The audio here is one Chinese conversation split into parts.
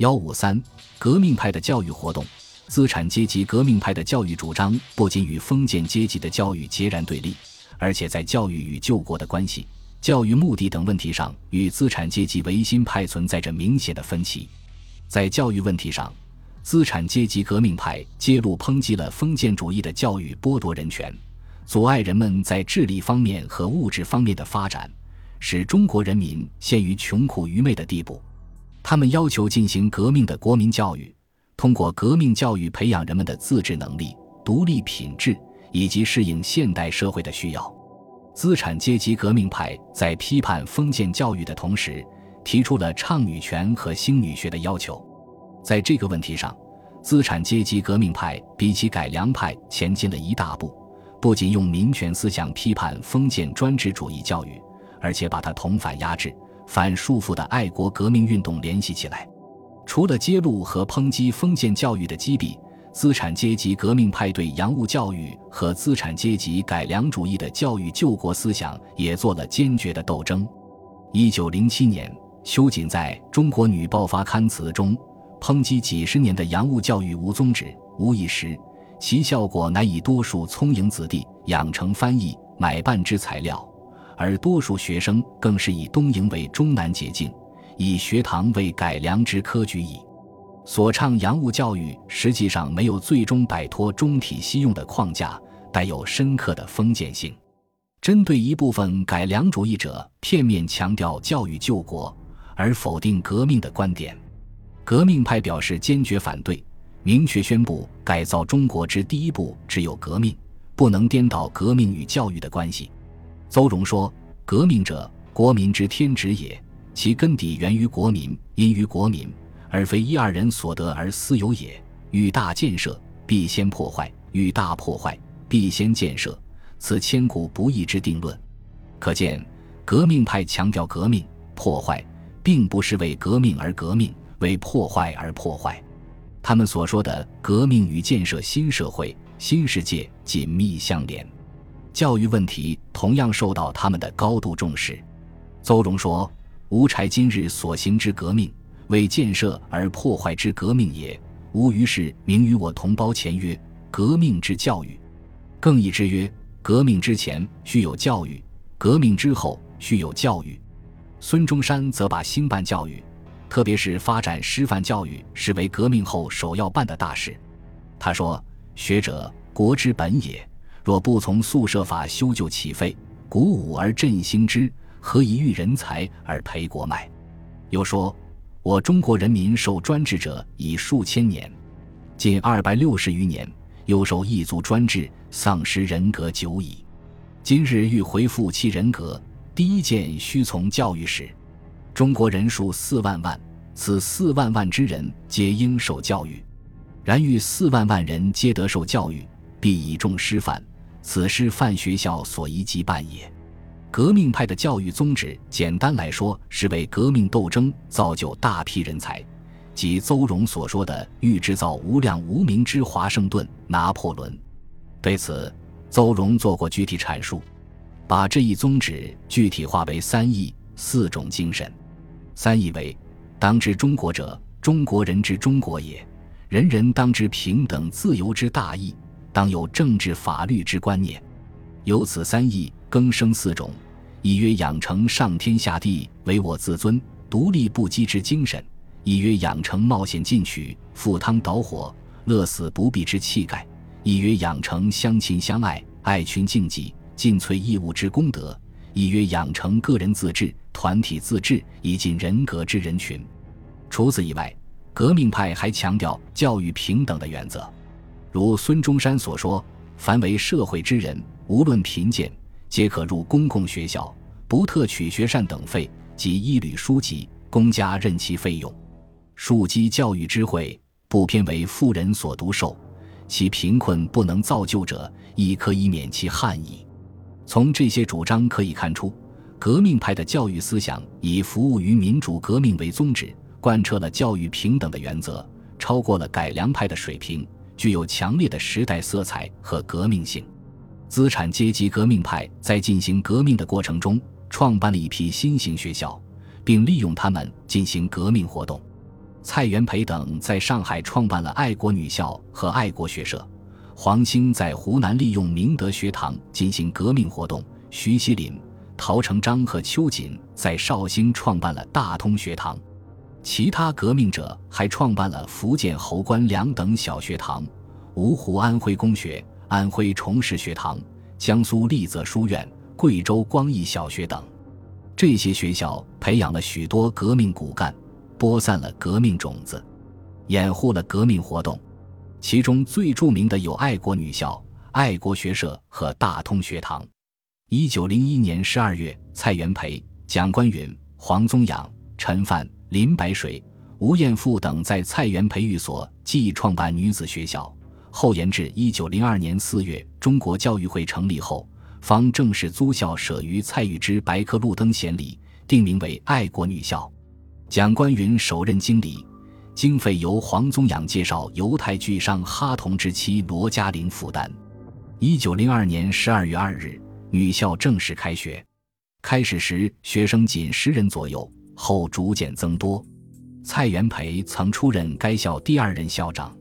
幺五三，革命派的教育活动。资产阶级革命派的教育主张不仅与封建阶级的教育截然对立，而且在教育与救国的关系、教育目的等问题上，与资产阶级维新派存在着明显的分歧。在教育问题上，资产阶级革命派揭露抨击了封建主义的教育剥夺人权，阻碍人们在智力方面和物质方面的发展，使中国人民陷于穷苦愚昧的地步。他们要求进行革命的国民教育。通过革命教育培养人们的自治能力、独立品质以及适应现代社会的需要。资产阶级革命派在批判封建教育的同时，提出了倡女权和兴女学的要求。在这个问题上，资产阶级革命派比起改良派前进了一大步，不仅用民权思想批判封建专制主义教育，而且把它同反压制、反束缚的爱国革命运动联系起来。除了揭露和抨击封建教育的积弊，资产阶级革命派对洋务教育和资产阶级改良主义的教育救国思想也做了坚决的斗争。一九零七年，秋瑾在中国女报发刊词中抨击几十年的洋务教育无宗旨、无意识，其效果乃以多数聪颖子弟养成翻译、买办之材料，而多数学生更是以东瀛为终南捷径。以学堂为改良之科举矣。所倡洋务教育实际上没有最终摆脱中体西用的框架，带有深刻的封建性。针对一部分改良主义者片面强调教育救国而否定革命的观点，革命派表示坚决反对，明确宣布改造中国之第一步只有革命，不能颠倒革命与教育的关系。邹容说：“革命者，国民之天职也。”其根底源于国民，因于国民，而非一二人所得而私有也。欲大建设，必先破坏；欲大破坏，必先建设。此千古不易之定论。可见，革命派强调革命破坏，并不是为革命而革命，为破坏而破坏。他们所说的革命与建设新社会、新世界紧密相连。教育问题同样受到他们的高度重视。邹容说。吾柴今日所行之革命，为建设而破坏之革命也。吾于是明与我同胞前曰：革命之教育，更易之曰：革命之前须有教育，革命之后须有教育。孙中山则把兴办教育，特别是发展师范教育，视为革命后首要办的大事。他说：学者国之本也，若不从宿舍法修旧起废，鼓舞而振兴之。何以育人才而培国脉？又说，我中国人民受专制者已数千年，近二百六十余年，又受异族专制，丧失人格久矣。今日欲恢复其人格，第一件须从教育始。中国人数四万万，此四万万之人皆应受教育。然欲四万万人皆得受教育，必以重师范，此事范学校所宜即办也。革命派的教育宗旨，简单来说，是为革命斗争造就大批人才，即邹容所说的“欲制造无量无名之华盛顿、拿破仑”。对此，邹容做过具体阐述，把这一宗旨具体化为三义四种精神。三义为：当知中国者，中国人之中国也；人人当知平等自由之大义；当有政治法律之观念。由此三义。更生四种，一曰养成上天下地唯我自尊、独立不羁之精神；一曰养成冒险进取、赴汤蹈火、乐死不避之气概；一曰养成相亲相爱、爱群竞技、尽瘁义务之功德；一曰养成个人自治、团体自治以尽人格之人群。除此以外，革命派还强调教育平等的原则，如孙中山所说：“凡为社会之人，无论贫贱。”皆可入公共学校，不特取学善等费，及一履书籍，公家任其费用。庶基教育之会，不偏为富人所独受，其贫困不能造就者，亦可以免其憾矣。从这些主张可以看出，革命派的教育思想以服务于民主革命为宗旨，贯彻了教育平等的原则，超过了改良派的水平，具有强烈的时代色彩和革命性。资产阶级革命派在进行革命的过程中，创办了一批新型学校，并利用他们进行革命活动。蔡元培等在上海创办了爱国女校和爱国学社。黄兴在湖南利用明德学堂进行革命活动。徐锡麟、陶成章和邱瑾在绍兴创办了大通学堂。其他革命者还创办了福建侯官两等小学堂、芜湖安徽公学、安徽崇实学堂、江苏丽泽书院、贵州光义小学等。这些学校培养了许多革命骨干，播散了革命种子，掩护了革命活动。其中最著名的有爱国女校、爱国学社和大通学堂。一九零一年十二月，蔡元培、蒋观云、黄宗养、陈范。林白水、吴彦富等在蔡元培育所既创办女子学校，后延至一九零二年四月，中国教育会成立后，方正式租校舍于蔡玉之白客路灯贤里，定名为爱国女校。蒋观云首任经理，经费由黄宗养介绍犹太巨商哈同之妻罗嘉玲负担。一九零二年十二月二日，女校正式开学，开始时学生仅十人左右。后逐渐增多，蔡元培曾出任该校第二任校长。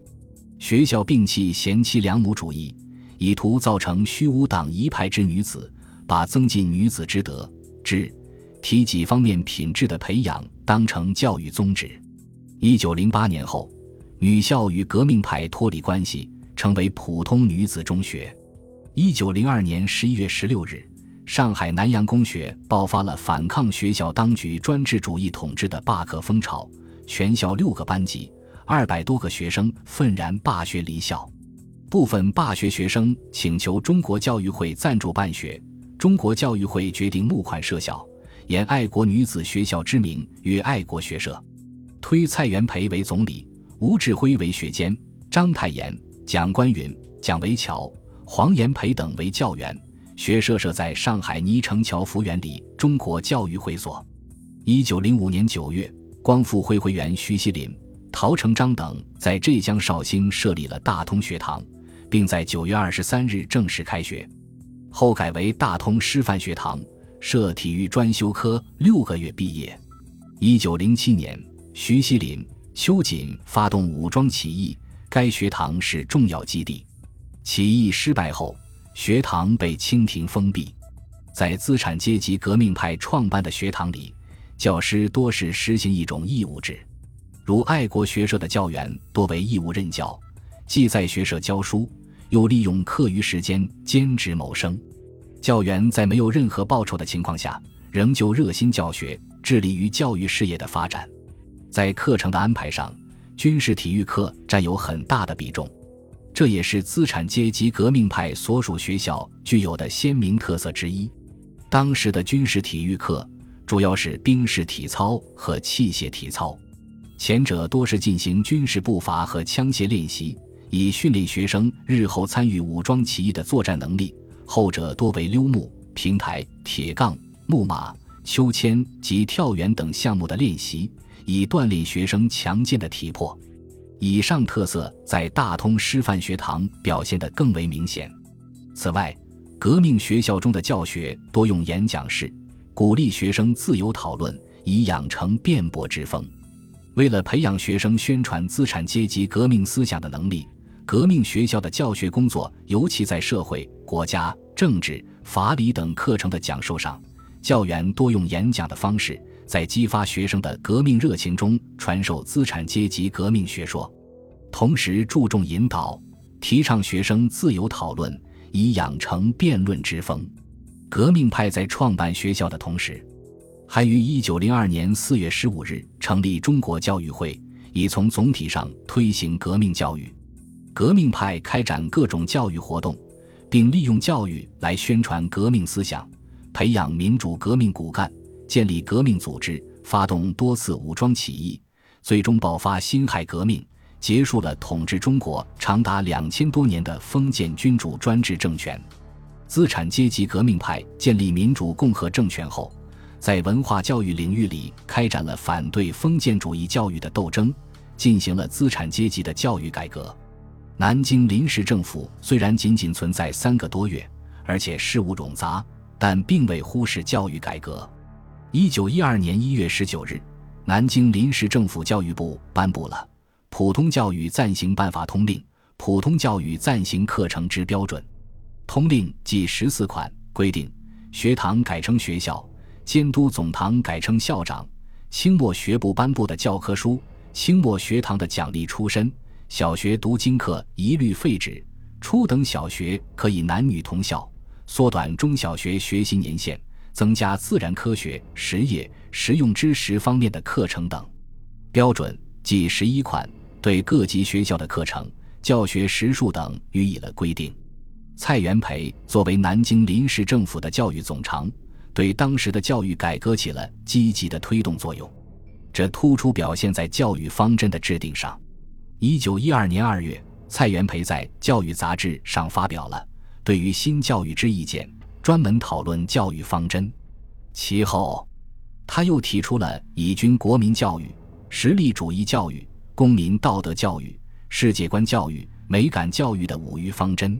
学校摒弃贤妻良母主义，以图造成虚无党一派之女子，把增进女子之德、智、体几方面品质的培养当成教育宗旨。一九零八年后，女校与革命派脱离关系，成为普通女子中学。一九零二年十一月十六日。上海南洋公学爆发了反抗学校当局专制主义统治的罢课风潮，全校六个班级、二百多个学生愤然罢学离校。部分罢学学生请求中国教育会赞助办学，中国教育会决定募款设校，沿爱国女子学校之名与爱国学社，推蔡元培为总理，吴志辉为学监，章太炎、蒋观云、蒋维桥、黄炎培等为教员。学社设在上海泥城桥福源里中国教育会所。一九零五年九月，光复会会员徐锡麟、陶成章等在浙江绍兴设立了大通学堂，并在九月二十三日正式开学，后改为大通师范学堂，设体育专修科，六个月毕业。一九零七年，徐锡麟、秋瑾发动武装起义，该学堂是重要基地。起义失败后。学堂被清廷封闭，在资产阶级革命派创办的学堂里，教师多是实行一种义务制，如爱国学社的教员多为义务任教，既在学社教书，又利用课余时间兼职谋生。教员在没有任何报酬的情况下，仍旧热心教学，致力于教育事业的发展。在课程的安排上，军事体育课占有很大的比重。这也是资产阶级革命派所属学校具有的鲜明特色之一。当时的军事体育课主要是兵士体操和器械体操，前者多是进行军事步伐和枪械练习，以训练学生日后参与武装起义的作战能力；后者多为溜木、平台、铁杠、木马、秋千及跳远等项目的练习，以锻炼学生强健的体魄。以上特色在大通师范学堂表现得更为明显。此外，革命学校中的教学多用演讲式，鼓励学生自由讨论，以养成辩驳之风。为了培养学生宣传资产阶级革命思想的能力，革命学校的教学工作，尤其在社会、国家、政治、法理等课程的讲授上，教员多用演讲的方式。在激发学生的革命热情中传授资产阶级革命学说，同时注重引导，提倡学生自由讨论，以养成辩论之风。革命派在创办学校的同时，还于一九零二年四月十五日成立中国教育会，以从总体上推行革命教育。革命派开展各种教育活动，并利用教育来宣传革命思想，培养民主革命骨干。建立革命组织，发动多次武装起义，最终爆发辛亥革命，结束了统治中国长达两千多年的封建君主专制政权。资产阶级革命派建立民主共和政权后，在文化教育领域里开展了反对封建主义教育的斗争，进行了资产阶级的教育改革。南京临时政府虽然仅仅存在三个多月，而且事务冗杂，但并未忽视教育改革。一九一二年一月十九日，南京临时政府教育部颁布了《普通教育暂行办法通令》《普通教育暂行课程之标准》。通令计十四款，规定学堂改称学校，监督总堂改称校长。清末学部颁布的教科书，清末学堂的奖励出身。小学读经课一律废止，初等小学可以男女同校，缩短中小学学习年限，增加自然科学、实业、实用知识方面的课程等。标准计十一款，对各级学校的课程、教学时数等予以了规定。蔡元培作为南京临时政府的教育总长，对当时的教育改革起了积极的推动作用，这突出表现在教育方针的制定上。一九一二年二月，蔡元培在《教育》杂志上发表了对于新教育之意见，专门讨论教育方针。其后，他又提出了以军国民教育、实力主义教育、公民道德教育、世界观教育、美感教育的五育方针。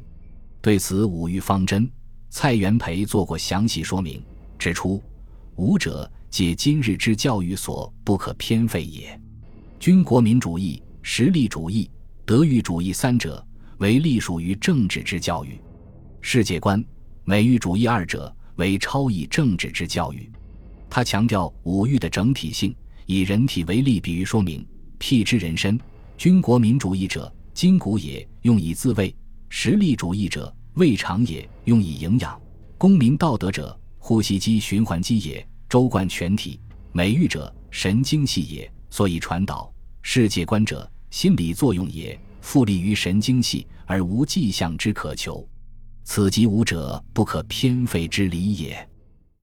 对此五育方针，蔡元培做过详细说明，指出：“五者，皆今日之教育所不可偏废也。军国民主义、实力主义、德育主义三者，为隶属于政治之教育；世界观、美育主义二者，为超越政治之教育。”他强调五育的整体性，以人体为例，比喻说明：辟之人身，军国民主义者，筋骨也，用以自卫。实力主义者，胃肠也，用以营养；公民道德者，呼吸机循环机也，周贯全体；美育者，神经系也，所以传导；世界观者，心理作用也，复利于神经系而无迹象之可求。此即吾者不可偏废之理也。